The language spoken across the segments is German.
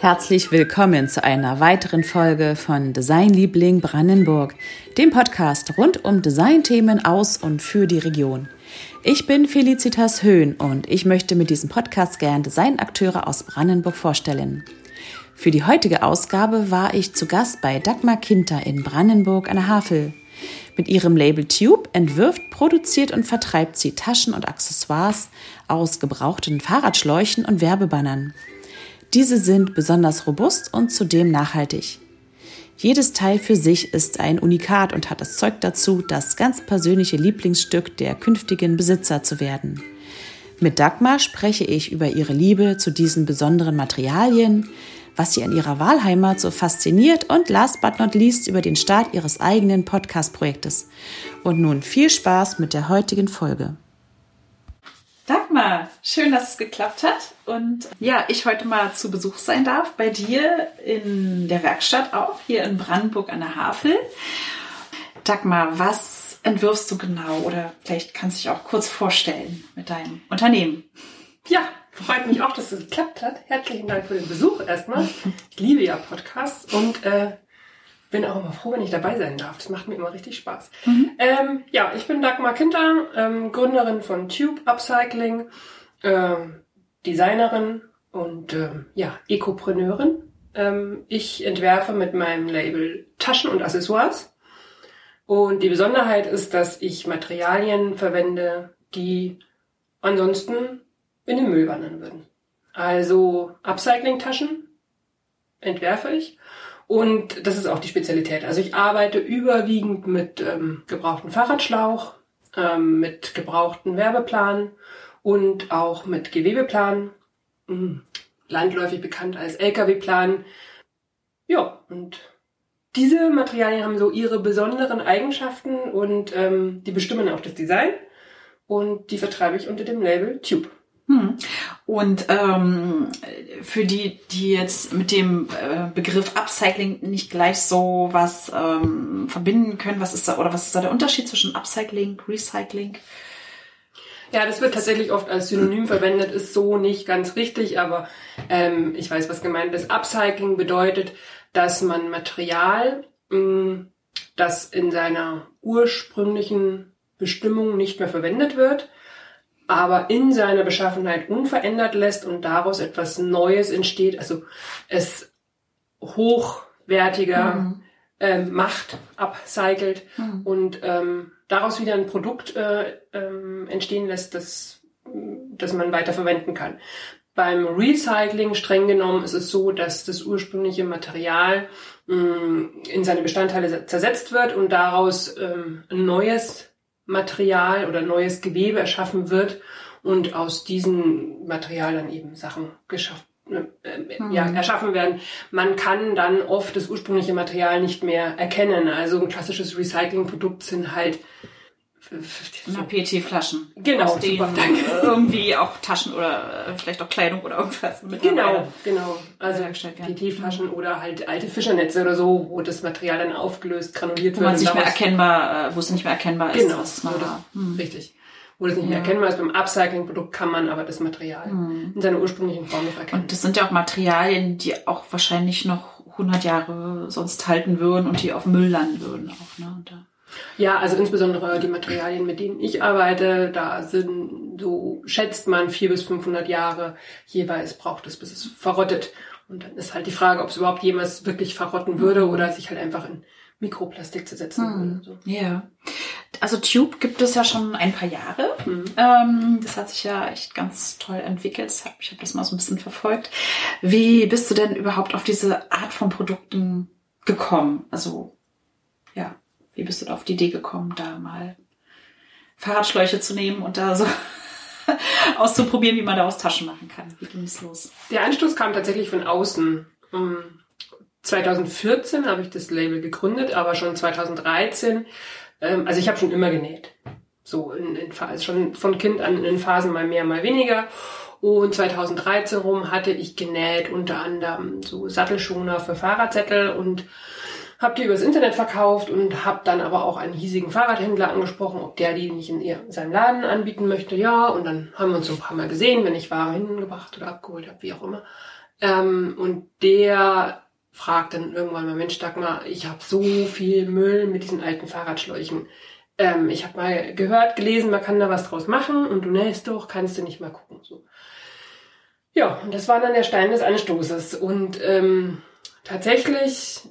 Herzlich willkommen zu einer weiteren Folge von Designliebling Brandenburg, dem Podcast rund um Designthemen aus und für die Region. Ich bin Felicitas Höhn und ich möchte mit diesem Podcast gern Designakteure aus Brandenburg vorstellen. Für die heutige Ausgabe war ich zu Gast bei Dagmar Kinter in Brandenburg an der Havel. Mit ihrem Label Tube entwirft, produziert und vertreibt sie Taschen und Accessoires aus gebrauchten Fahrradschläuchen und Werbebannern. Diese sind besonders robust und zudem nachhaltig. Jedes Teil für sich ist ein Unikat und hat das Zeug dazu, das ganz persönliche Lieblingsstück der künftigen Besitzer zu werden. Mit Dagmar spreche ich über ihre Liebe zu diesen besonderen Materialien, was sie an ihrer Wahlheimat so fasziniert und last but not least über den Start ihres eigenen Podcast-Projektes. Und nun viel Spaß mit der heutigen Folge. Dagmar, schön, dass es geklappt hat und ja, ich heute mal zu Besuch sein darf bei dir in der Werkstatt auch, hier in Brandenburg an der Havel. Dagmar, was entwirfst du genau oder vielleicht kannst du dich auch kurz vorstellen mit deinem Unternehmen? Ja, freut mich auch, dass es geklappt hat. Herzlichen Dank für den Besuch erstmal. Ich liebe ja Podcasts und äh, bin auch immer froh, wenn ich dabei sein darf. Das macht mir immer richtig Spaß. Mhm. Ähm, ja, ich bin Dagmar Kinter, ähm, Gründerin von Tube Upcycling, ähm, Designerin und ähm, ja, Ekopreneurin. Ähm, ich entwerfe mit meinem Label Taschen und Accessoires. Und die Besonderheit ist, dass ich Materialien verwende, die ansonsten in den Müll wandern würden. Also Upcycling-Taschen entwerfe ich und das ist auch die Spezialität. Also ich arbeite überwiegend mit ähm, gebrauchten Fahrradschlauch, ähm, mit gebrauchten Werbeplan und auch mit Gewebeplan, mhm. landläufig bekannt als LKW-Plan. Ja, und diese Materialien haben so ihre besonderen Eigenschaften und ähm, die bestimmen auch das Design. Und die vertreibe ich unter dem Label Tube. Hm. Und ähm, für die, die jetzt mit dem äh, Begriff Upcycling nicht gleich so was ähm, verbinden können, was ist da oder was ist da der Unterschied zwischen Upcycling, Recycling? Ja, das wird tatsächlich oft als Synonym verwendet, ist so nicht ganz richtig, aber ähm, ich weiß, was gemeint ist. Upcycling bedeutet, dass man Material, mh, mm, das in seiner ursprünglichen Bestimmung nicht mehr verwendet wird, aber in seiner Beschaffenheit unverändert lässt und daraus etwas Neues entsteht, also es hochwertiger mhm. ähm, macht, upcycelt mhm. und ähm, daraus wieder ein Produkt äh, ähm, entstehen lässt, das, das man weiter verwenden kann. Beim Recycling streng genommen ist es so, dass das ursprüngliche Material mh, mm, in seine Bestandteile zersetzt wird und daraus ähm, ein neues Material oder neues Gewebe erschaffen wird und aus diesem Material dann eben Sachen geschaffen äh, mhm. ja, erschaffen werden. Man kann dann oft das ursprüngliche Material nicht mehr erkennen. Also ein klassisches Recyclingprodukt sind halt na, PET-Flaschen. Genau, aus denen irgendwie auch Taschen oder äh, vielleicht auch Kleidung oder irgendwas mit Genau, genau. Also PET-Flaschen mhm. oder halt alte Fischernetze oder so, wo das Material dann aufgelöst, granuliert wo wird. Wo man nicht mehr erkennbar, äh, wo es nicht mehr erkennbar ist, genau, was mal war. Hm. Richtig. Wo das nicht mehr erkennbar ist. Beim Upcycling-Produkt kann man aber das Material hm. in seiner ursprünglichen Form noch erkennen. Und das sind ja auch Materialien, die auch wahrscheinlich noch 100 Jahre sonst halten würden und die auf Müll landen würden auch, ne? Und da ja, also insbesondere die Materialien, mit denen ich arbeite, da sind, so schätzt man vier bis 500 Jahre jeweils braucht es, bis es verrottet. Und dann ist halt die Frage, ob es überhaupt jemals wirklich verrotten würde oder sich halt einfach in Mikroplastik zersetzen mhm. würde. So. Ja. Also Tube gibt es ja schon ein paar Jahre. Mhm. Ähm, das hat sich ja echt ganz toll entwickelt. Ich habe das mal so ein bisschen verfolgt. Wie bist du denn überhaupt auf diese Art von Produkten gekommen? Also ja. Wie bist du da auf die Idee gekommen, da mal Fahrradschläuche zu nehmen und da so auszuprobieren, wie man da aus Taschen machen kann? Wie ging es los? Der Anstoß kam tatsächlich von außen. 2014 habe ich das Label gegründet, aber schon 2013, ähm, also ich habe schon immer genäht. So in, in also schon von Kind an in Phasen mal mehr, mal weniger. Und 2013 rum hatte ich genäht unter anderem so Sattelschoner für Fahrradsättel und habe die übers Internet verkauft und habe dann aber auch einen hiesigen Fahrradhändler angesprochen, ob der die nicht in, seinem Laden anbieten möchte. Ja, und dann haben wir uns so ein paar Mal gesehen, wenn ich Ware hingebracht oder abgeholt habe, wie auch immer. Ähm, und der fragt dann irgendwann mal, Mensch, Dagmar, ich habe so viel Müll mit diesen alten Fahrradschläuchen. Ähm, ich habe mal gehört, gelesen, man kann da was draus machen und du nähst doch, kannst du nicht mal gucken. So. Ja, und das war dann der Stein des Anstoßes. Und ähm, tatsächlich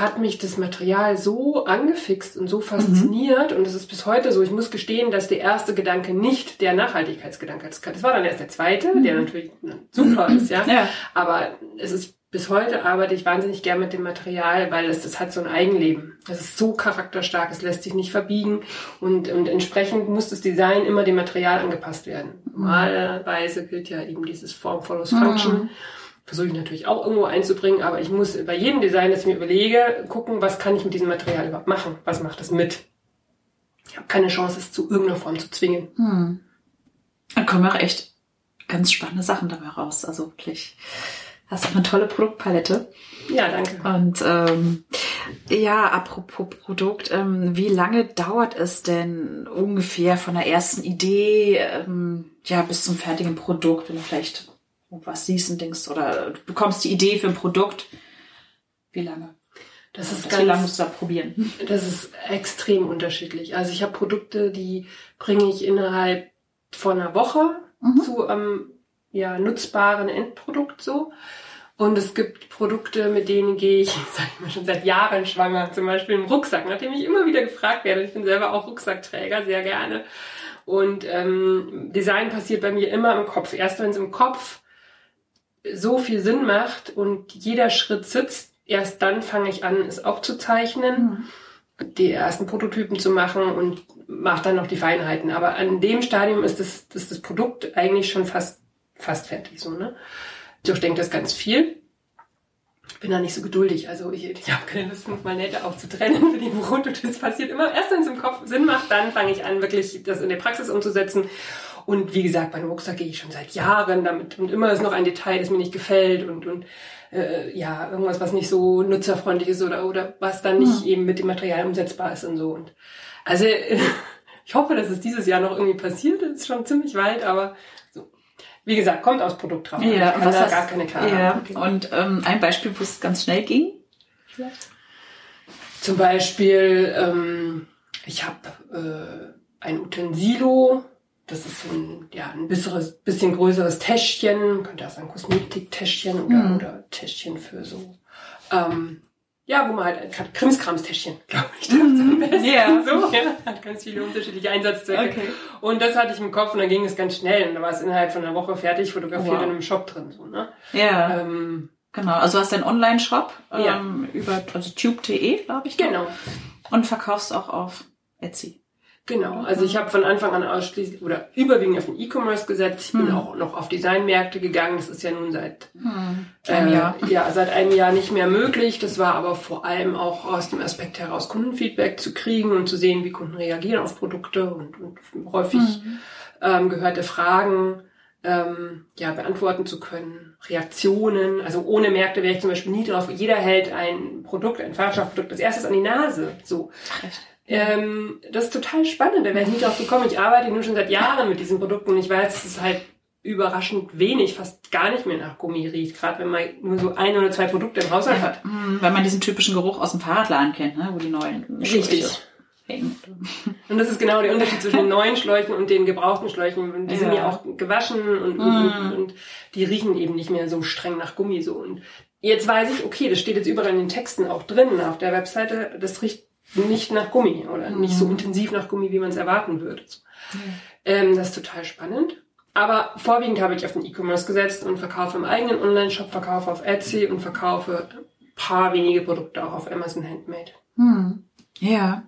hat mich das Material so angefixt und so fasziniert mhm. und es ist bis heute so. Ich muss gestehen, dass der erste Gedanke nicht der Nachhaltigkeitsgedanke ist. Das war dann erst der zweite, mhm. der natürlich super ist, ja. ja. Aber es ist bis heute arbeite ich wahnsinnig gern mit dem Material, weil es das hat so ein Eigenleben. Es ist so charakterstark, es lässt sich nicht verbiegen und, und entsprechend muss das Design immer dem Material angepasst werden. Mhm. Normalerweise gilt ja eben dieses Form follows Function. Mhm. Versuche ich natürlich auch irgendwo einzubringen, aber ich muss bei jedem Design, das ich mir überlege, gucken, was kann ich mit diesem Material überhaupt machen? Was macht es mit? Ich habe keine Chance, es zu irgendeiner Form zu zwingen. Mhm. Dann kommen auch echt ganz spannende Sachen dabei raus. Also wirklich Hast auch eine tolle Produktpalette. Ja, danke. Und ähm, ja, apropos Produkt, ähm, wie lange dauert es denn ungefähr von der ersten Idee ähm, ja bis zum fertigen Produkt, wenn du vielleicht was siehst und denkst oder du bekommst die Idee für ein Produkt? Wie lange? Das ist ganz, wie lange musst du da probieren? Das ist extrem unterschiedlich. Also ich habe Produkte, die bringe ich innerhalb von einer Woche mhm. zu einem ähm, ja, nutzbaren Endprodukt so. Und es gibt Produkte, mit denen gehe ich, sag ich mal, schon seit Jahren schwanger. Zum Beispiel im Rucksack, nachdem ich immer wieder gefragt werde. Ich bin selber auch Rucksackträger, sehr gerne. Und ähm, Design passiert bei mir immer im Kopf. Erst wenn es im Kopf so viel Sinn macht und jeder Schritt sitzt, erst dann fange ich an, es aufzuzeichnen, mhm. die ersten Prototypen zu machen und mache dann noch die Feinheiten. Aber an dem Stadium ist das, das, das Produkt eigentlich schon fast, fast fertig. So, ne? durchdenke das ganz viel. Bin da nicht so geduldig. Also ich, ich habe keine Lust, fünfmal Nähte aufzutrennen für die Brot. Das passiert immer erst, wenn es im Kopf Sinn macht, dann fange ich an, wirklich das in der Praxis umzusetzen. Und wie gesagt, bei einem Rucksack gehe ich schon seit Jahren damit und immer ist noch ein Detail, das mir nicht gefällt und, und äh, ja, irgendwas, was nicht so nutzerfreundlich ist oder, oder was dann nicht ja. eben mit dem Material umsetzbar ist und so. Und also ich hoffe, dass es dieses Jahr noch irgendwie passiert. Das ist schon ziemlich weit, aber wie gesagt, kommt aus Produkt drauf. Ja, ich was da gar keine Klarheit. Ja. Und ähm, ein Beispiel, wo es ganz schnell ging? Vielleicht? Zum Beispiel, ähm, ich habe äh, ein Utensilo, das ist ein, ja, ein bisseres, bisschen größeres Täschchen, man könnte auch sagen Kosmetiktäschchen oder, mhm. oder Täschchen für so ähm, ja, wo man halt gerade Krimskramstäschchen, glaube ich, da am besten. Ja. So, ja, hat ganz viele unterschiedliche Einsatzzwecke. Okay. Und das hatte ich im Kopf und dann ging es ganz schnell und da war es innerhalb von einer Woche fertig, fotografiert wow. in einem Shop drin, so, ne? Ja. Ähm, genau. Also du hast einen Online-Shop, ja. ähm, über, also tube.de, glaube ich. Genau. Und verkaufst auch auf Etsy. Genau, also ich habe von Anfang an ausschließlich oder überwiegend auf den E-Commerce gesetzt. Ich bin hm. auch noch auf Designmärkte gegangen. Das ist ja nun seit hm. einem äh, Jahr. Ja, seit einem Jahr nicht mehr möglich. Das war aber vor allem auch aus dem Aspekt heraus, Kundenfeedback zu kriegen und zu sehen, wie Kunden reagieren auf Produkte und, und häufig hm. ähm, gehörte Fragen ähm, ja, beantworten zu können, Reaktionen. Also ohne Märkte wäre ich zum Beispiel nie drauf. Jeder hält ein Produkt, ein Fahrradprodukt, als erstes an die Nase. So. Echt? Ähm, das ist total spannend, da wäre ich nicht drauf gekommen. Ich arbeite nur schon seit Jahren mit diesen Produkten und ich weiß, es ist halt überraschend wenig, fast gar nicht mehr nach Gummi riecht, gerade wenn man nur so ein oder zwei Produkte im Haushalt hat. Mhm, weil man diesen typischen Geruch aus dem Fahrradladen kennt, ne? wo die neuen Richtig. Hängen. Und das ist genau der Unterschied zwischen den neuen Schläuchen und den gebrauchten Schläuchen. Die ja. sind ja auch gewaschen und, und, mm. und, die riechen eben nicht mehr so streng nach Gummi so. Und jetzt weiß ich, okay, das steht jetzt überall in den Texten auch drin auf der Webseite, das riecht nicht nach Gummi oder mhm. nicht so intensiv nach Gummi, wie man es erwarten würde. Mhm. Ähm, das ist total spannend. Aber vorwiegend habe ich auf den E-Commerce gesetzt und verkaufe im eigenen Online-Shop, verkaufe auf Etsy und verkaufe ein paar wenige Produkte auch auf Amazon Handmade. Hm. Ja.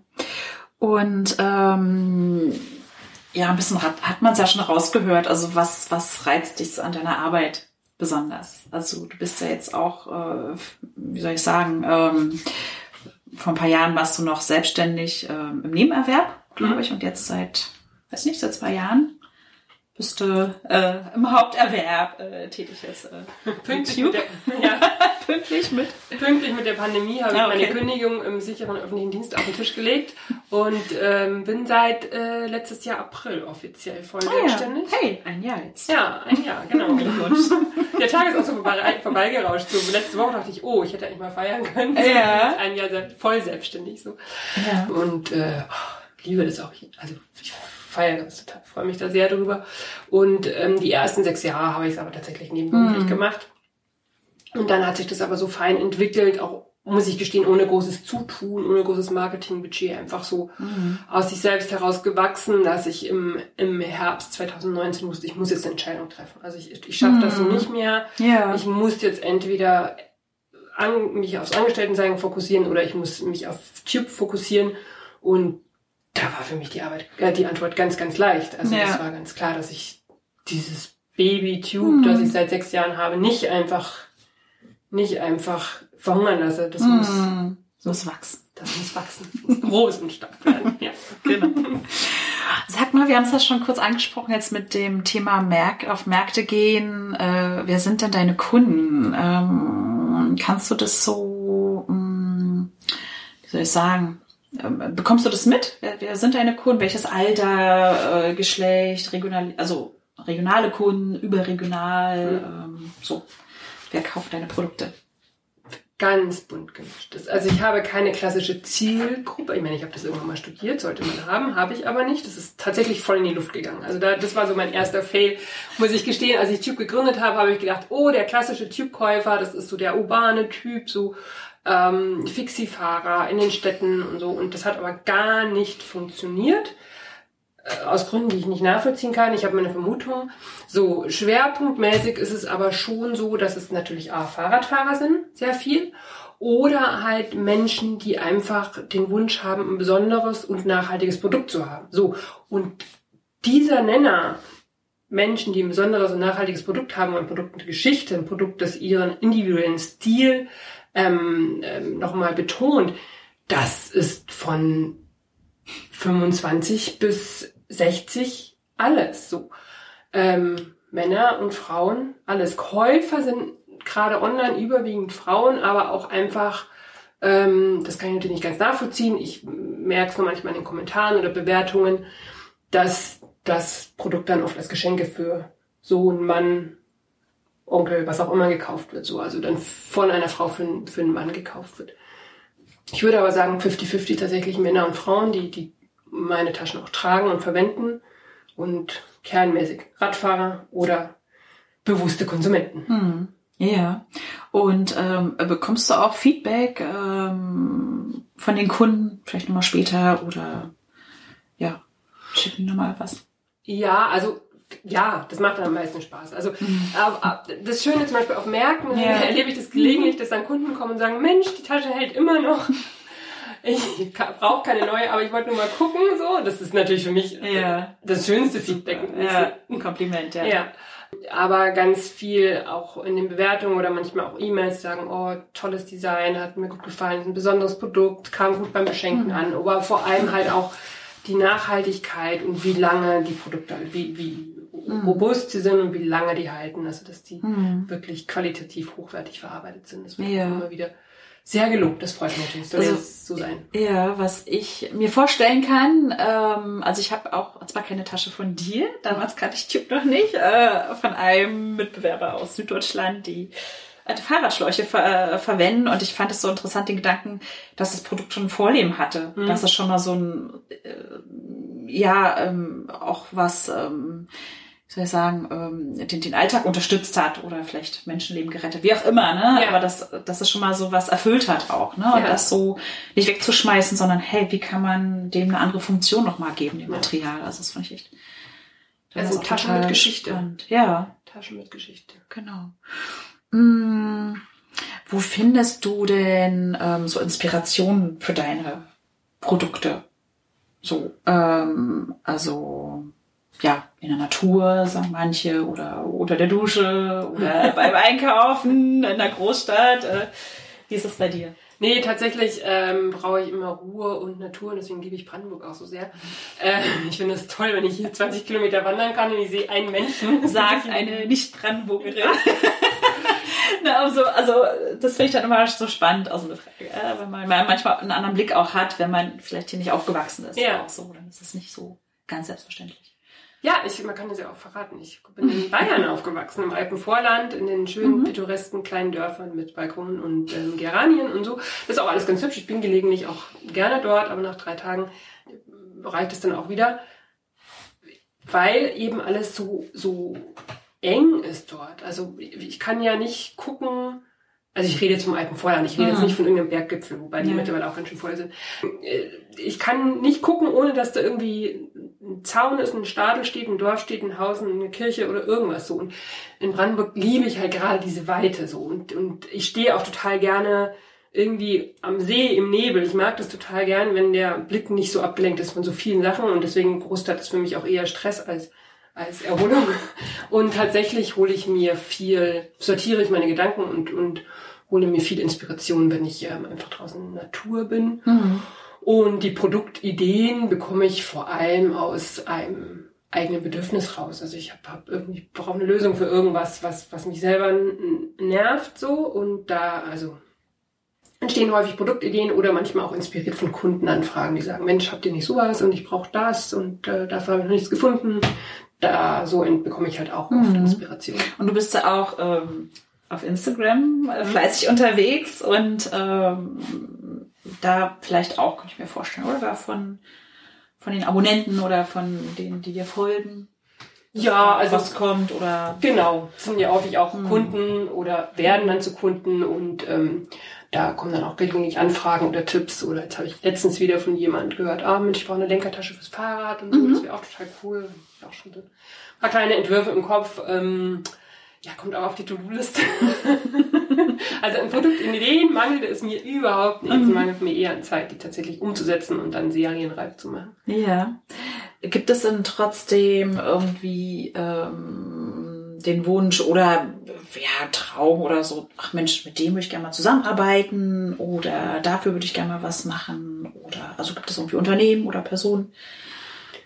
Und ähm, ja, ein bisschen hat, hat man es ja schon rausgehört. Also was, was reizt dich so an deiner Arbeit besonders? Also du bist ja jetzt auch, äh, wie soll ich sagen, ähm, vor ein paar Jahren warst du noch selbstständig ähm, im Nebenerwerb, glaube mhm. ich, und jetzt seit, weiß nicht, seit zwei Jahren bist du äh, im Haupterwerb äh, tätig jetzt. Äh, pünktlich, mit der, ja. pünktlich mit? Pünktlich mit der Pandemie habe ah, ich meine Kündigung im sicheren öffentlichen Dienst auf den Tisch gelegt und ähm, bin seit äh, letztes Jahr April offiziell voll ah, selbstständig. Ja. Hey, ein Jahr jetzt. Ja, ein Jahr, genau. der Tag ist auch so vorbei, vorbeigerauscht. So, letzte Woche dachte ich, oh, ich hätte eigentlich mal feiern können. So, ja. Ein Jahr voll selbstständig so. Ja. Und äh, oh, liebe das auch. Also ich feiere das total, freue mich da sehr drüber. Und ähm, die ersten sechs Jahre habe ich es aber tatsächlich nebenberuflich mhm. gemacht. Und dann hat sich das aber so fein entwickelt, auch muss ich gestehen, ohne großes Zutun, ohne großes Marketingbudget, einfach so mhm. aus sich selbst heraus gewachsen, dass ich im, im Herbst 2019 wusste, ich muss jetzt eine Entscheidung treffen. Also ich, ich schaffe mhm. das so nicht mehr. Ja. Ich muss jetzt entweder an, mich aufs Angestelltensein fokussieren oder ich muss mich auf Tube fokussieren. Und da war für mich die Arbeit, äh, die Antwort ganz, ganz leicht. Also es ja. war ganz klar, dass ich dieses Baby-Tube, mhm. das ich seit sechs Jahren habe, nicht einfach, nicht einfach verhungern lasse. Das mhm. muss, so muss wachsen. Das muss wachsen. Das muss groß und stark werden. Ja, genau. Sag mal, wir haben es ja schon kurz angesprochen jetzt mit dem Thema Merk auf Märkte gehen. Äh, wer sind denn deine Kunden? Ähm, kannst du das so, mh, hm, wie soll ich sagen, bekommst du das mit? Wer, wer sind deine Kunden? Welches Alter, äh, Geschlecht, regional, also regionale Kunden, überregional, mhm. ähm, so. Wer kauft deine Produkte? Ganz bunt gemischt. Also ich habe keine klassische Zielgruppe. Ich meine, ich habe das irgendwann mal studiert, sollte man haben, habe ich aber nicht. Das ist tatsächlich voll in die Luft gegangen. Also da, das war so mein erster Fail, muss ich gestehen. Als ich Tube gegründet habe, habe ich gedacht, oh, der klassische Tube-Käufer, das ist so der urbane Typ, so ähm, Fixie-Fahrer in den Städten und so. Und das hat aber gar nicht funktioniert. Äh, aus Gründen, die ich nicht nachvollziehen kann. Ich habe meine Vermutung. So schwerpunktmäßig ist es aber schon so, dass es natürlich A, Fahrradfahrer sind, sehr viel. Oder halt Menschen, die einfach den Wunsch haben, ein besonderes und nachhaltiges Produkt zu haben. So. Und dieser Nenner, Menschen, die ein besonderes und nachhaltiges Produkt haben, ein Produkt mit Geschichte, ein Produkt, das ihren individuellen Stil ähm, ähm, nochmal betont, das ist von 25 bis 60 alles so. Ähm, Männer und Frauen, alles. Käufer sind gerade online überwiegend Frauen, aber auch einfach, ähm, das kann ich natürlich nicht ganz nachvollziehen. Ich merke es nur manchmal in den Kommentaren oder Bewertungen, dass das Produkt dann oft als Geschenke für Sohn, Mann, Onkel, was auch immer gekauft wird, so. Also dann von einer Frau für, für einen Mann gekauft wird. Ich würde aber sagen 50-50 tatsächlich Männer und Frauen, die, die meine Taschen auch tragen und verwenden und kernmäßig Radfahrer oder bewusste Konsumenten. Hm. Ja. Und ähm, bekommst du auch Feedback ähm, von den Kunden, vielleicht nochmal später oder ja, schick mir nochmal was. Ja, also ja, das macht dann am meisten Spaß. Also mhm. äh, das Schöne zum Beispiel auf Märkten ja. erlebe ich das gelegentlich, dass dann Kunden kommen und sagen, Mensch, die Tasche hält immer noch ich brauche keine neue, aber ich wollte nur mal gucken, so. Das ist natürlich für mich ja. das schönste Feedback. Ja, ein Kompliment, ja. ja. Aber ganz viel auch in den Bewertungen oder manchmal auch E-Mails sagen, oh, tolles Design, hat mir gut gefallen, ein besonderes Produkt, kam gut beim Beschenken mhm. an. Aber vor allem halt auch die Nachhaltigkeit und wie lange die Produkte, wie, wie mhm. robust sie sind und wie lange die halten. Also, dass die mhm. wirklich qualitativ hochwertig verarbeitet sind. Das wird ja. immer wieder sehr gelobt. Das freut mich natürlich. Soll also, jetzt so sein. Ja, was ich mir vorstellen kann, ähm, also ich habe auch zwar keine Tasche von dir, damals kannte ich Tube noch nicht, äh, von einem Mitbewerber aus Süddeutschland, die alte Fahrradschläuche ver äh, verwenden und ich fand es so interessant, den Gedanken, dass das Produkt schon ein Vorleben hatte, mhm. dass es schon mal so ein, äh, ja, ähm, auch was, ähm, soll ich sagen, ähm, den, den Alltag unterstützt hat oder vielleicht Menschenleben gerettet, wie auch immer, ne? Ja. Aber dass, dass es schon mal so was erfüllt hat auch, ne? Und ja. das so nicht wegzuschmeißen, sondern hey, wie kann man dem eine andere Funktion nochmal geben, dem Material? Also das fand ich echt. Also Taschen mit Geschichte. Spannend. Ja. Taschen mit Geschichte. Genau. Hm, wo findest du denn ähm, so Inspirationen für deine Produkte? So, ähm, also ja, in der Natur, sagen manche, oder unter der Dusche oder beim Einkaufen in der Großstadt. Äh, wie ist es bei dir? Nee, tatsächlich ähm, brauche ich immer Ruhe und Natur und deswegen liebe ich Brandenburg auch so sehr. Äh, ich finde es toll, wenn ich hier 20 Kilometer wandern kann und ich sehe einen Menschen. Sagt eine Nicht-Brandenburgerin. Na, also, also das finde ich dann immer so spannend, also eine Frage, äh, wenn man manchmal einen anderen Blick auch hat, wenn man vielleicht hier nicht aufgewachsen ist. Ja. Auch so, dann ist es nicht so ganz selbstverständlich. Ja, ich, man kann das ja auch verraten. Ich bin in Bayern aufgewachsen, im Alpenvorland, in den schönen, Mhm. pittoresken kleinen Dörfern mit Balkonen und ähm, Geranien und so. Das ist auch alles ganz hübsch. Ich bin gelegentlich auch gerne dort, aber nach drei Tagen reicht es dann auch wieder, weil eben alles so, so eng ist dort. Also ich kann ja nicht gucken, also ich rede jetzt vom Alpenvorland, ich rede jetzt Mhm. nicht von irgendeinem Berggipfel, wobei die Ja. mittlerweile auch ganz schön voll sind. Äh, Ich kann nicht gucken, ohne dass da irgendwie ein Zaun ist, ein Stadel steht, ein Dorf steht, ein Haus, eine Kirche oder irgendwas so. Und in Brandenburg liebe ich halt gerade diese Weite so. Und, und ich stehe auch total gerne irgendwie am See im Nebel. Ich mag das total gern, wenn der Blick nicht so abgelenkt ist von so vielen Sachen. Und deswegen Großstadt ist für mich auch eher Stress als, als Erholung. Und tatsächlich hole ich mir viel, sortiere ich meine Gedanken und, und hole mir viel Inspiration, wenn ich ähm, einfach draußen in der Natur bin. Und die Produktideen bekomme ich vor allem aus einem eigenen Bedürfnis raus. Also ich habe hab irgendwie brauche eine Lösung für irgendwas, was was mich selber nervt so und da also entstehen häufig Produktideen oder manchmal auch inspiriert von Kundenanfragen, die sagen, Mensch, habt ihr nicht sowas und ich brauche das und äh, dafür habe ich noch nichts gefunden. Da so bekomme ich halt auch oft Mhm. Inspiration. Und du bist ja auch ähm, auf Instagram äh, fleißig unterwegs und ähm, da vielleicht auch, kann ich mir vorstellen, oder von, von den Abonnenten oder von denen, die dir folgen, Ja, also was kommt oder Genau, sind ja häufig auch Mhm. Kunden oder werden dann zu Kunden und ähm, da kommen dann auch gelegentlich Anfragen oder Tipps oder jetzt habe ich letztens wieder von jemand gehört, ah Mensch, ich brauche eine Lenkertasche fürs Fahrrad und so, Mhm. das wäre auch total cool. Auch schon ein paar kleine Entwürfe im Kopf. Ähm, ja, kommt auch auf die To-Do-Liste. also an Produktideen mangelt es mir überhaupt nicht. Es Mhm. mangelt mir eher an Zeit, die tatsächlich umzusetzen und dann serienreif zu machen. Ja. Gibt es denn trotzdem irgendwie ähm, den Wunsch oder ja, Traum oder so, ach Mensch, mit dem würde ich gerne mal zusammenarbeiten oder dafür würde ich gerne mal was machen oder also gibt es irgendwie Unternehmen oder Personen,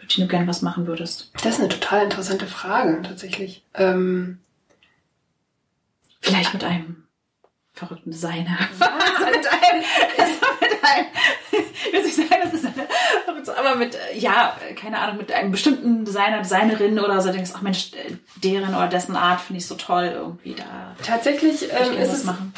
mit denen du gerne was machen würdest? Das ist eine total interessante Frage tatsächlich. Ähm, Vielleicht mit einem verrückten Designer. Also mit einem, also mit einem, ich will nicht sagen, das ist eine, aber mit, äh, ja, keine Ahnung, mit einem bestimmten Designer, Designerin oder so, denkst, ach Mensch, äh, deren oder dessen Art finde ich so toll, irgendwie da tatsächlich ich ähm, ist es machen.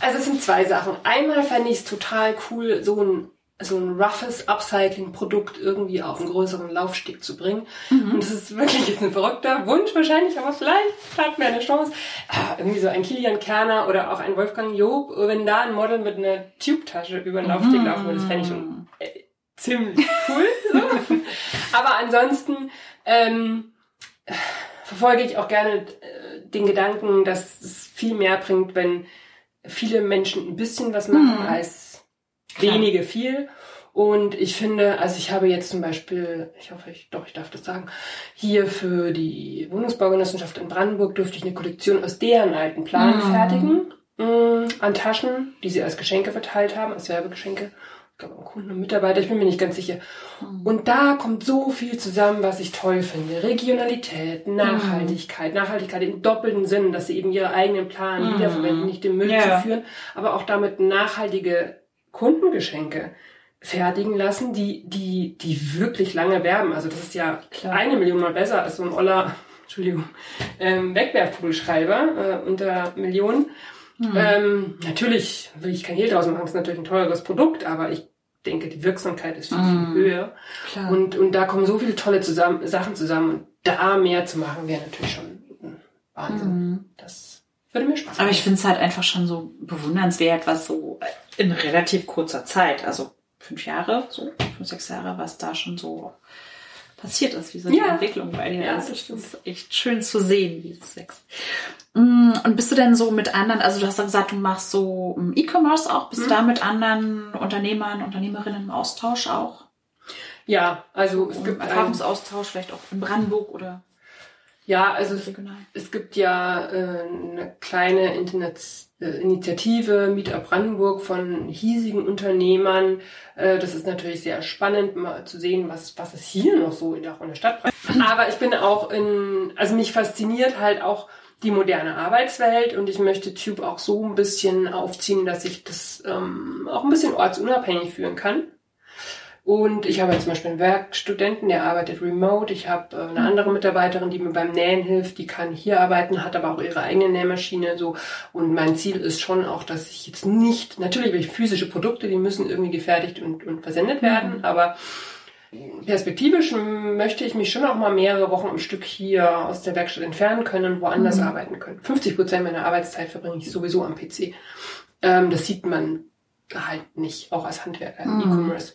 Also es sind zwei Sachen. Einmal fände ich es total cool, so ein so ein roughes Upcycling-Produkt irgendwie auf einen größeren Laufsteg zu bringen. Mhm. Und das ist wirklich jetzt ein verrückter Wunsch wahrscheinlich, aber vielleicht hat mir eine Chance. Ah, irgendwie so ein Kilian Kerner oder auch ein Wolfgang Job, wenn da ein Model mit einer Tube-Tasche über den Laufsteg laufen würde, das fände ich schon äh, ziemlich cool. So. aber ansonsten ähm, verfolge ich auch gerne äh, den Gedanken, dass es viel mehr bringt, wenn viele Menschen ein bisschen was machen Mhm. als Klar. wenige viel. Und ich finde, also ich habe jetzt zum Beispiel, ich hoffe, ich, doch, ich darf das sagen, hier für die Wohnungsbaugenossenschaft in Brandenburg dürfte ich eine Kollektion aus deren alten Planen Mhm. fertigen, mh, an Taschen, die sie als Geschenke verteilt haben, als Werbegeschenke. Ich glaube, an Kunden und Mitarbeiter, ich bin mir nicht ganz sicher. Und da kommt so viel zusammen, was ich toll finde. Regionalität, Nachhaltigkeit, Nachhaltigkeit im doppelten Sinn, dass sie eben ihre eigenen Plan Mhm. wiederverwenden, nicht den Müll Ja. zu führen, aber auch damit nachhaltige Kundengeschenke fertigen lassen, die, die, die wirklich lange werben. Also das ist ja Klar. eine Million mal besser als so ein Oller, Entschuldigung, ähm, Wegwerfkugelschreiber äh, unter Millionen. Mhm. Ähm, natürlich will ich kein Hehl draus machen, ist natürlich ein teures Produkt, aber ich denke, die Wirksamkeit ist viel, Mhm. viel höher. Klar. Und, und da kommen so viele tolle zusammen, Sachen zusammen. Und da mehr zu machen, wäre natürlich schon ein Wahnsinn. Mhm. Das würde mir Spaß machen. Aber ich finde es halt einfach schon so bewundernswert, was so in relativ kurzer Zeit, also fünf Jahre, so fünf, sechs Jahre, was da schon so passiert ist, wie so die Ja. Entwicklung bei dir Ja, ist. das stimmt. ist echt schön zu sehen, wie es wächst. Mm, Und bist du denn so mit anderen, also du hast ja gesagt, du machst so mm, E-Commerce auch, bist du Mhm. da mit anderen Unternehmern, Unternehmerinnen im Austausch auch? ja, also es gibt Erfahrungsaustausch vielleicht auch in Brandenburg oder? Ja, also es, es gibt ja äh, eine kleine Internet äh, Initiative Meetup Brandenburg von hiesigen Unternehmern. Äh, das ist natürlich sehr spannend, mal zu sehen, was, was es hier noch so in der, in der Stadt Aber ich bin auch in, also mich fasziniert halt auch die moderne Arbeitswelt und ich möchte Tube auch so ein bisschen aufziehen, dass ich das ähm, auch ein bisschen ortsunabhängig führen kann. Und ich habe zum Beispiel einen Werkstudenten, der arbeitet remote. Ich habe äh, eine andere Mitarbeiterin, die mir beim Nähen hilft. Die kann hier arbeiten, hat aber auch ihre eigene Nähmaschine. So und mein Ziel ist schon auch, dass ich jetzt nicht natürlich will ich physische Produkte, die müssen irgendwie gefertigt und, und versendet werden, mhm. aber perspektivisch möchte ich mich schon auch mal mehrere Wochen am Stück hier aus der Werkstatt entfernen können und woanders mhm. arbeiten können. 50 Prozent meiner Arbeitszeit verbringe ich sowieso am PC. Ähm, das sieht man halt nicht, auch als Handwerker im mhm. E-Commerce.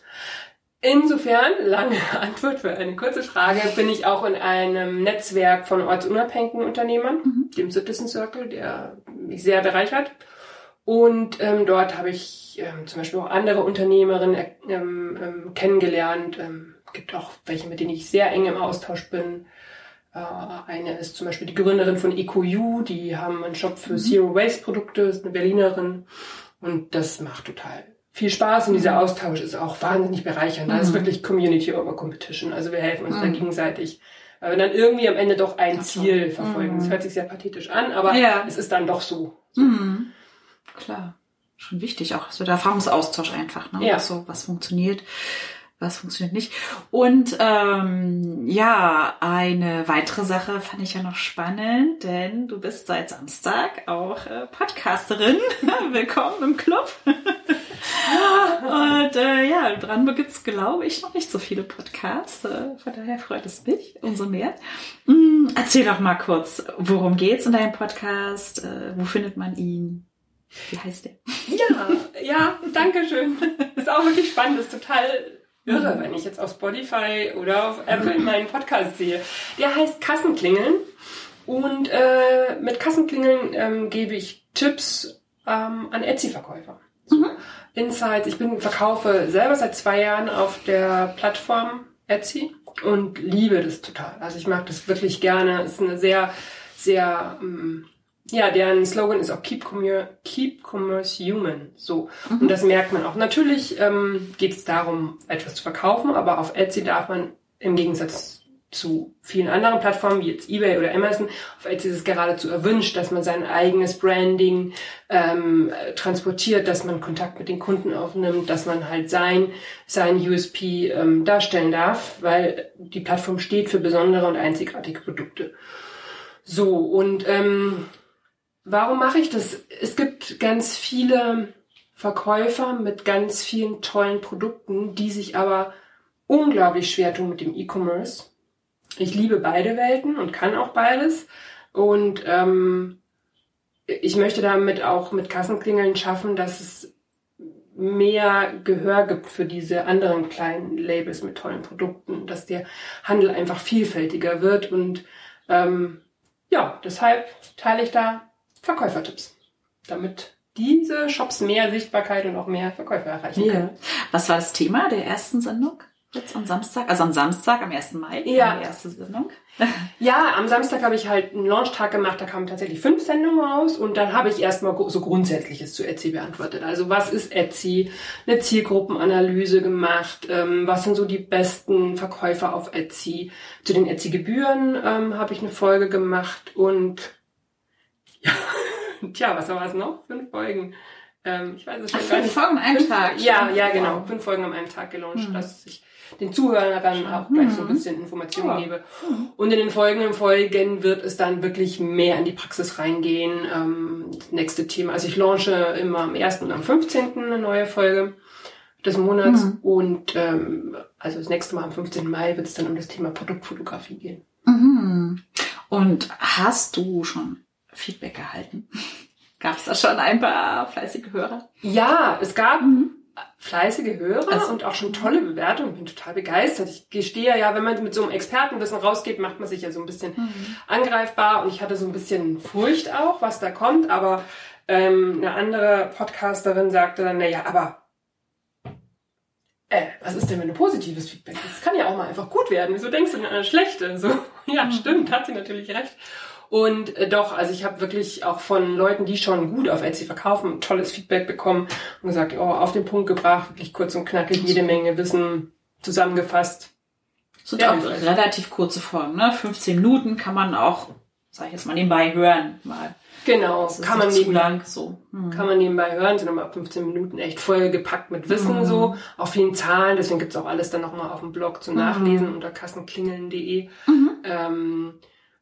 Insofern, lange Antwort für eine kurze Frage, bin ich auch in einem Netzwerk von ortsunabhängigen Unternehmern, mhm. dem Citizen Circle, der mich sehr bereichert. Und ähm, dort habe ich ähm, zum Beispiel auch andere Unternehmerinnen ähm, ähm, kennengelernt. Ähm, gibt auch welche, mit denen ich sehr eng im Austausch bin. Äh, eine ist zum Beispiel die Gründerin von EcoU, die haben einen Shop für mhm. Zero Waste Produkte, ist eine Berlinerin. Und das macht total viel Spaß und dieser mhm. Austausch ist auch wahnsinnig bereichernd. Da ist mhm. wirklich Community over Competition. Also wir helfen uns da mhm. gegenseitig. Weil wir dann irgendwie am Ende doch ein Ziel verfolgen. Das hört sich sehr pathetisch an, aber ja. es ist dann doch so. so. Klar. Schon wichtig, auch so der Erfahrungsaustausch einfach, ne? Ja. Was so, was funktioniert, was funktioniert nicht. Und ähm, ja, eine weitere Sache fand ich ja noch spannend, denn du bist seit Samstag auch äh, Podcasterin. Willkommen im Club. Und äh, ja, in Brandenburg gibt's glaube ich, noch nicht so viele Podcasts. Äh, von daher freut es mich umso mehr. Mm, erzähl doch mal kurz, worum geht's in deinem Podcast? Äh, wo findet man ihn? Wie heißt der? Ja, ja, danke schön. Ist auch wirklich spannend, ist total irre, wenn ich jetzt auf Spotify oder auf Apple meinen Podcast sehe. Der heißt Kassenklingeln. Und äh, mit Kassenklingeln ähm, gebe ich Tipps ähm, an Etsy-Verkäufer. Mhm. Insights. Ich bin verkaufe selber seit zwei Jahren auf der Plattform Etsy und liebe das total. Also ich mag das wirklich gerne. Es ist eine sehr, sehr, ähm, ja, deren Slogan ist auch Keep, Commer Keep Commerce Human. So. Mhm. Und das merkt man auch. Natürlich ähm, geht es darum, etwas zu verkaufen, aber auf Etsy darf man im Gegensatz zu vielen anderen Plattformen wie jetzt eBay oder Amazon. Auf Etsy ist es geradezu erwünscht, dass man sein eigenes Branding ähm, transportiert, dass man Kontakt mit den Kunden aufnimmt, dass man halt sein sein USP ähm, darstellen darf, weil die Plattform steht für besondere und einzigartige Produkte. So und ähm, warum mache ich das? Es gibt ganz viele Verkäufer mit ganz vielen tollen Produkten, die sich aber unglaublich schwer tun mit dem E-Commerce ich liebe beide Welten und kann auch beides. Und ähm, ich möchte damit auch mit Kassenklingeln schaffen, dass es mehr Gehör gibt für diese anderen kleinen Labels mit tollen Produkten, dass der Handel einfach vielfältiger wird und ähm, ja, deshalb teile ich da Verkäufertipps, damit diese Shops mehr Sichtbarkeit und auch mehr Verkäufer erreichen können. Ja. Was war das Thema der ersten Sendung? Jetzt am Samstag, also am Samstag, am 1. Mai, ja. die erste Sendung. Ja, am Samstag habe ich halt einen Launchtag gemacht, da kamen tatsächlich fünf Sendungen raus und dann habe ich erstmal so Grundsätzliches zu Etsy beantwortet. Also was ist Etsy? Eine Zielgruppenanalyse gemacht, ähm, was sind so die besten Verkäufer auf Etsy? Zu den Etsy-Gebühren ähm, habe ich eine Folge gemacht und ja, tja, was war es noch? Fünf Folgen. Ähm, ich weiß es schon Ach. Fünf Folgen am einen Tag. Ja, ja, genau. Fünf Folgen am einen Tag gelauncht, hm. dass ich den Zuhörern auch gleich so ein mhm. bisschen Informationen ja. gebe. Und in den folgenden Folgen wird es dann wirklich mehr in die Praxis reingehen. Ähm, das nächste Thema, also ich launche immer am 1. und am 15. eine neue Folge des Monats mhm. und ähm, also das nächste Mal am 15. Mai wird es dann um das Thema Produktfotografie gehen. Mhm. Und hast du schon Feedback erhalten? Gab es da schon ein paar fleißige Hörer? Ja, es gab mhm fleißige Hörer also, und auch schon tolle Bewertungen. Bin total begeistert. Ich gestehe ja, wenn man mit so einem Expertenwissen rausgeht, macht man sich ja so ein bisschen mhm. angreifbar und ich hatte so ein bisschen Furcht auch, was da kommt, aber ähm, eine andere Podcasterin sagte dann, naja, aber äh, was ist denn, wenn du positives Feedback hast? Das kann ja auch mal einfach gut werden. Wieso denkst du denn an das Schlechte? So, ja, mhm. stimmt, hat sie natürlich recht. Und äh, doch, also ich habe wirklich auch von Leuten, die schon gut auf Etsy verkaufen, tolles Feedback bekommen und gesagt, oh, auf den Punkt gebracht, wirklich kurz und knackig, jede Menge Wissen zusammengefasst. Sind ja, relativ kurze Folgen, ne? 15 Minuten kann man auch, sag ich jetzt mal, nebenbei hören mal. Genau, kann man, nebenbei, lang, so. Hm. kann man nebenbei hören, sind nochmal 15 Minuten echt voll gepackt mit Wissen mhm. so, auf vielen Zahlen, deswegen gibt's auch alles dann nochmal auf dem Blog zum Nachlesen mhm. unter kassenklingeln.de. Mhm. Ähm,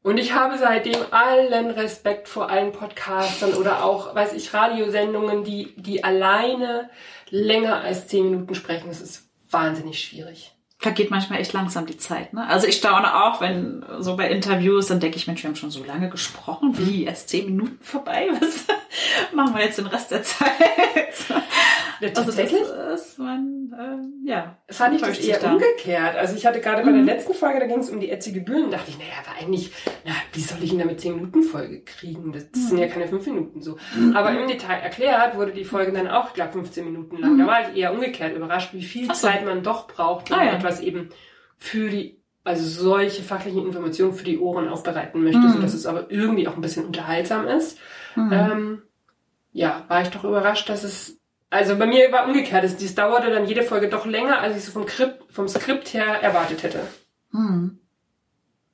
und ich habe seitdem allen Respekt vor allen Podcastern oder auch, weiß ich, Radiosendungen, die, die alleine länger als zehn Minuten sprechen. Das ist wahnsinnig schwierig vergeht manchmal echt langsam die Zeit. Ne? Also ich staune auch, wenn so bei Interviews, dann denke ich, Mensch, wir haben schon so lange gesprochen, wie erst zehn Minuten vorbei. Was machen wir jetzt den Rest der Zeit? Also das ist man, äh, ja. Fand ich das eher da. umgekehrt. Also ich hatte gerade bei mhm. der letzten Folge, da ging es um die Etsy-Gebühren, dachte ich, naja, aber eigentlich, na, wie soll ich denn damit 10 Minuten Folge kriegen? Das, mhm. sind ja keine 5 Minuten so. Mhm. Aber im Detail erklärt wurde die Folge dann auch, ich glaube, 15 Minuten lang. Da mhm. war ich eher umgekehrt überrascht, wie viel so. Zeit man doch braucht, wenn ah, man ja. etwas eben für die also solche fachlichen Informationen für die Ohren aufbereiten möchte, mhm. so dass es aber irgendwie auch ein bisschen unterhaltsam ist. Mhm. Ähm, ja, war ich doch überrascht, dass es also bei mir war umgekehrt. Es, dies dauerte dann jede Folge doch länger, als ich so vom, Skript, vom Skript her erwartet hätte. Hm.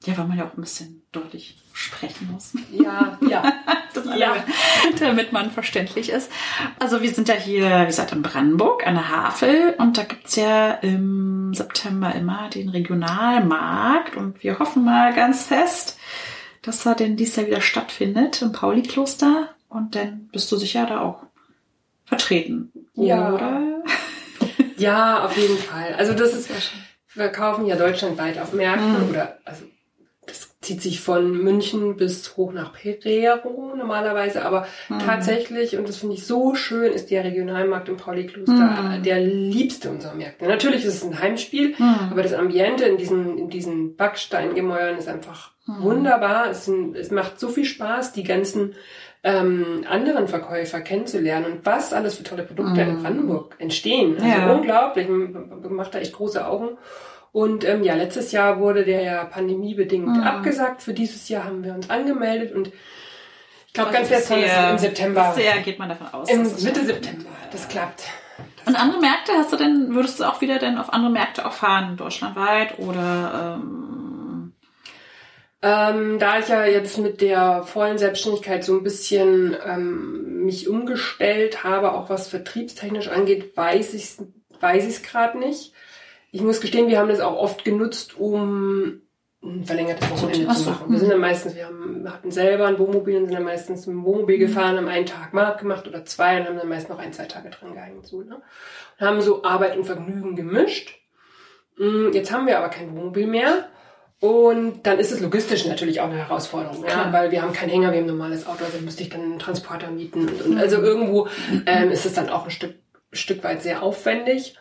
Ja, weil man ja auch ein bisschen deutlich sprechen muss. Ja, ja. das ja. Damit man verständlich ist. Also wir sind ja hier, wie gesagt, in Brandenburg an der Havel und da gibt's ja im September immer den Regionalmarkt und wir hoffen mal ganz fest, dass er denn dies Jahr wieder stattfindet im Pauli-Kloster und dann bist du sicher da auch vertreten. Ja. Oder? Ja, auf jeden Fall. Also das ist, wir kaufen ja deutschlandweit auf Märkten mhm. oder, also zieht sich von München bis hoch nach Pereiro normalerweise, aber mhm. tatsächlich, und das finde ich so schön, ist der Regionalmarkt im Pauli-Kloster mhm. der liebste unserer Märkte. Natürlich ist es ein Heimspiel, mhm. aber das Ambiente in diesen, in diesen Backsteingemäuern ist einfach mhm. wunderbar. Es, es macht so viel Spaß, die ganzen ähm, anderen Verkäufer kennenzulernen und was alles für tolle Produkte mm. in Brandenburg entstehen. Also ja. unglaublich, macht da echt große Augen. Und ähm, ja, letztes Jahr wurde der ja pandemiebedingt mm. abgesagt. Für dieses Jahr haben wir uns angemeldet und ich glaube ganz fest, im September. Sehr geht man davon aus. Im Mitte September. Das klappt. Das und andere Märkte hast du denn, würdest du auch wieder denn auf andere Märkte auch fahren, deutschlandweit oder ähm ähm, da ich ja jetzt mit der vollen Selbstständigkeit so ein bisschen ähm, mich umgestellt habe, auch was vertriebstechnisch angeht, weiß ich es weiß ich's gerade nicht. Ich muss gestehen, wir haben das auch oft genutzt, um ein verlängertes Wochenende zu machen. Wir sind dann meistens, wir, haben, wir hatten selber ein Wohnmobil und sind dann meistens mit dem Wohnmobil mhm. gefahren, haben einen Tag Markt gemacht oder zwei und haben dann meist noch ein, zwei Tage dran gehängt. So, ne? Und haben so Arbeit und Vergnügen gemischt. Mm, jetzt haben wir aber kein Wohnmobil mehr und dann ist es logistisch natürlich auch eine Herausforderung, ja, weil wir haben keinen Hänger, wir haben ein normales Auto, also müsste ich dann einen Transporter mieten. Und, und also irgendwo ähm, ist es dann auch ein Stück, Stück weit sehr aufwendig.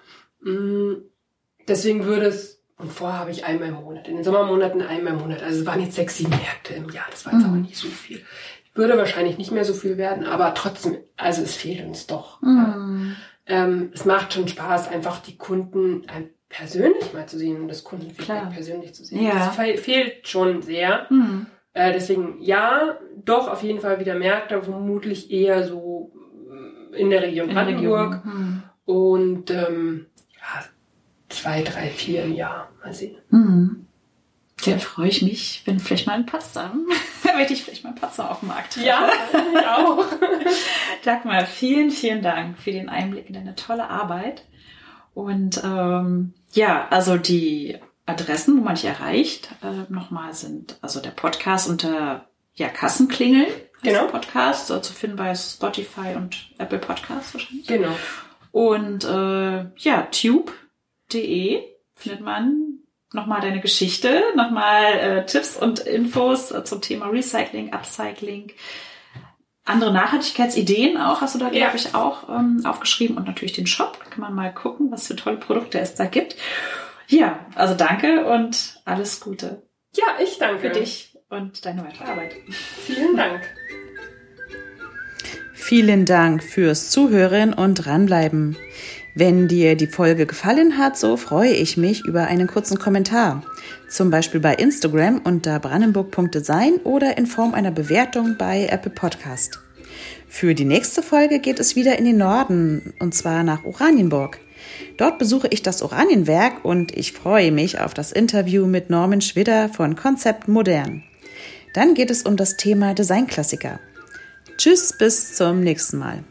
Mm, deswegen würde es, und vorher habe ich einmal im Monat, in den Sommermonaten einmal im Monat, also es waren jetzt sechs, sieben Märkte im Jahr, das war jetzt mhm. aber nicht so viel. Würde wahrscheinlich nicht mehr so viel werden, aber trotzdem, also es fehlt uns doch. Mhm. Ja. Ähm, es macht schon Spaß, einfach die Kunden ein persönlich mal zu sehen und das Kundenfeedback persönlich zu sehen. Ja. Das fehlt schon sehr. Mhm. Äh, deswegen ja, doch auf jeden Fall wieder Märkte, vermutlich eher so in der Region Brandenburg. Mhm. Und ähm, zwei, drei, vier im Jahr. Mal sehen. Mhm. Ja, freue ich mich, wenn vielleicht mal ein Patzer, wenn ich vielleicht mal ein Patzer auf dem Markt habe. Ja, ich auch. Dagmar, vielen, vielen Dank für den Einblick in deine tolle Arbeit. Und ähm, ja, also die Adressen, wo man dich erreicht, äh, nochmal sind also der Podcast unter ja, Kassenklingel. Genau. Podcast äh, zu finden bei Spotify und Apple Podcasts wahrscheinlich. Genau. Und äh, ja, tube.de findet man nochmal deine Geschichte, nochmal äh, Tipps und Infos äh, zum Thema Recycling, Upcycling, andere Nachhaltigkeitsideen auch, hast du da, ja. glaube ich, auch ähm, aufgeschrieben und natürlich den Shop. Da kann man mal gucken, was für tolle Produkte es da gibt. Ja, also danke und alles Gute. Ja, ich danke. Für dich und deine weitere Arbeit. Vielen Dank. Vielen Dank fürs Zuhören und dranbleiben. Wenn dir die Folge gefallen hat, so freue ich mich über einen kurzen Kommentar. Zum Beispiel bei Instagram unter brandenburg.design oder in Form einer Bewertung bei Apple Podcast. Für die nächste Folge geht es wieder in den Norden, und zwar nach Oranienburg. Dort besuche ich das Oranienwerk und ich freue mich auf das Interview mit Norman Schwidder von Konzept Modern. Dann geht es um das Thema Designklassiker. Tschüss, bis zum nächsten Mal.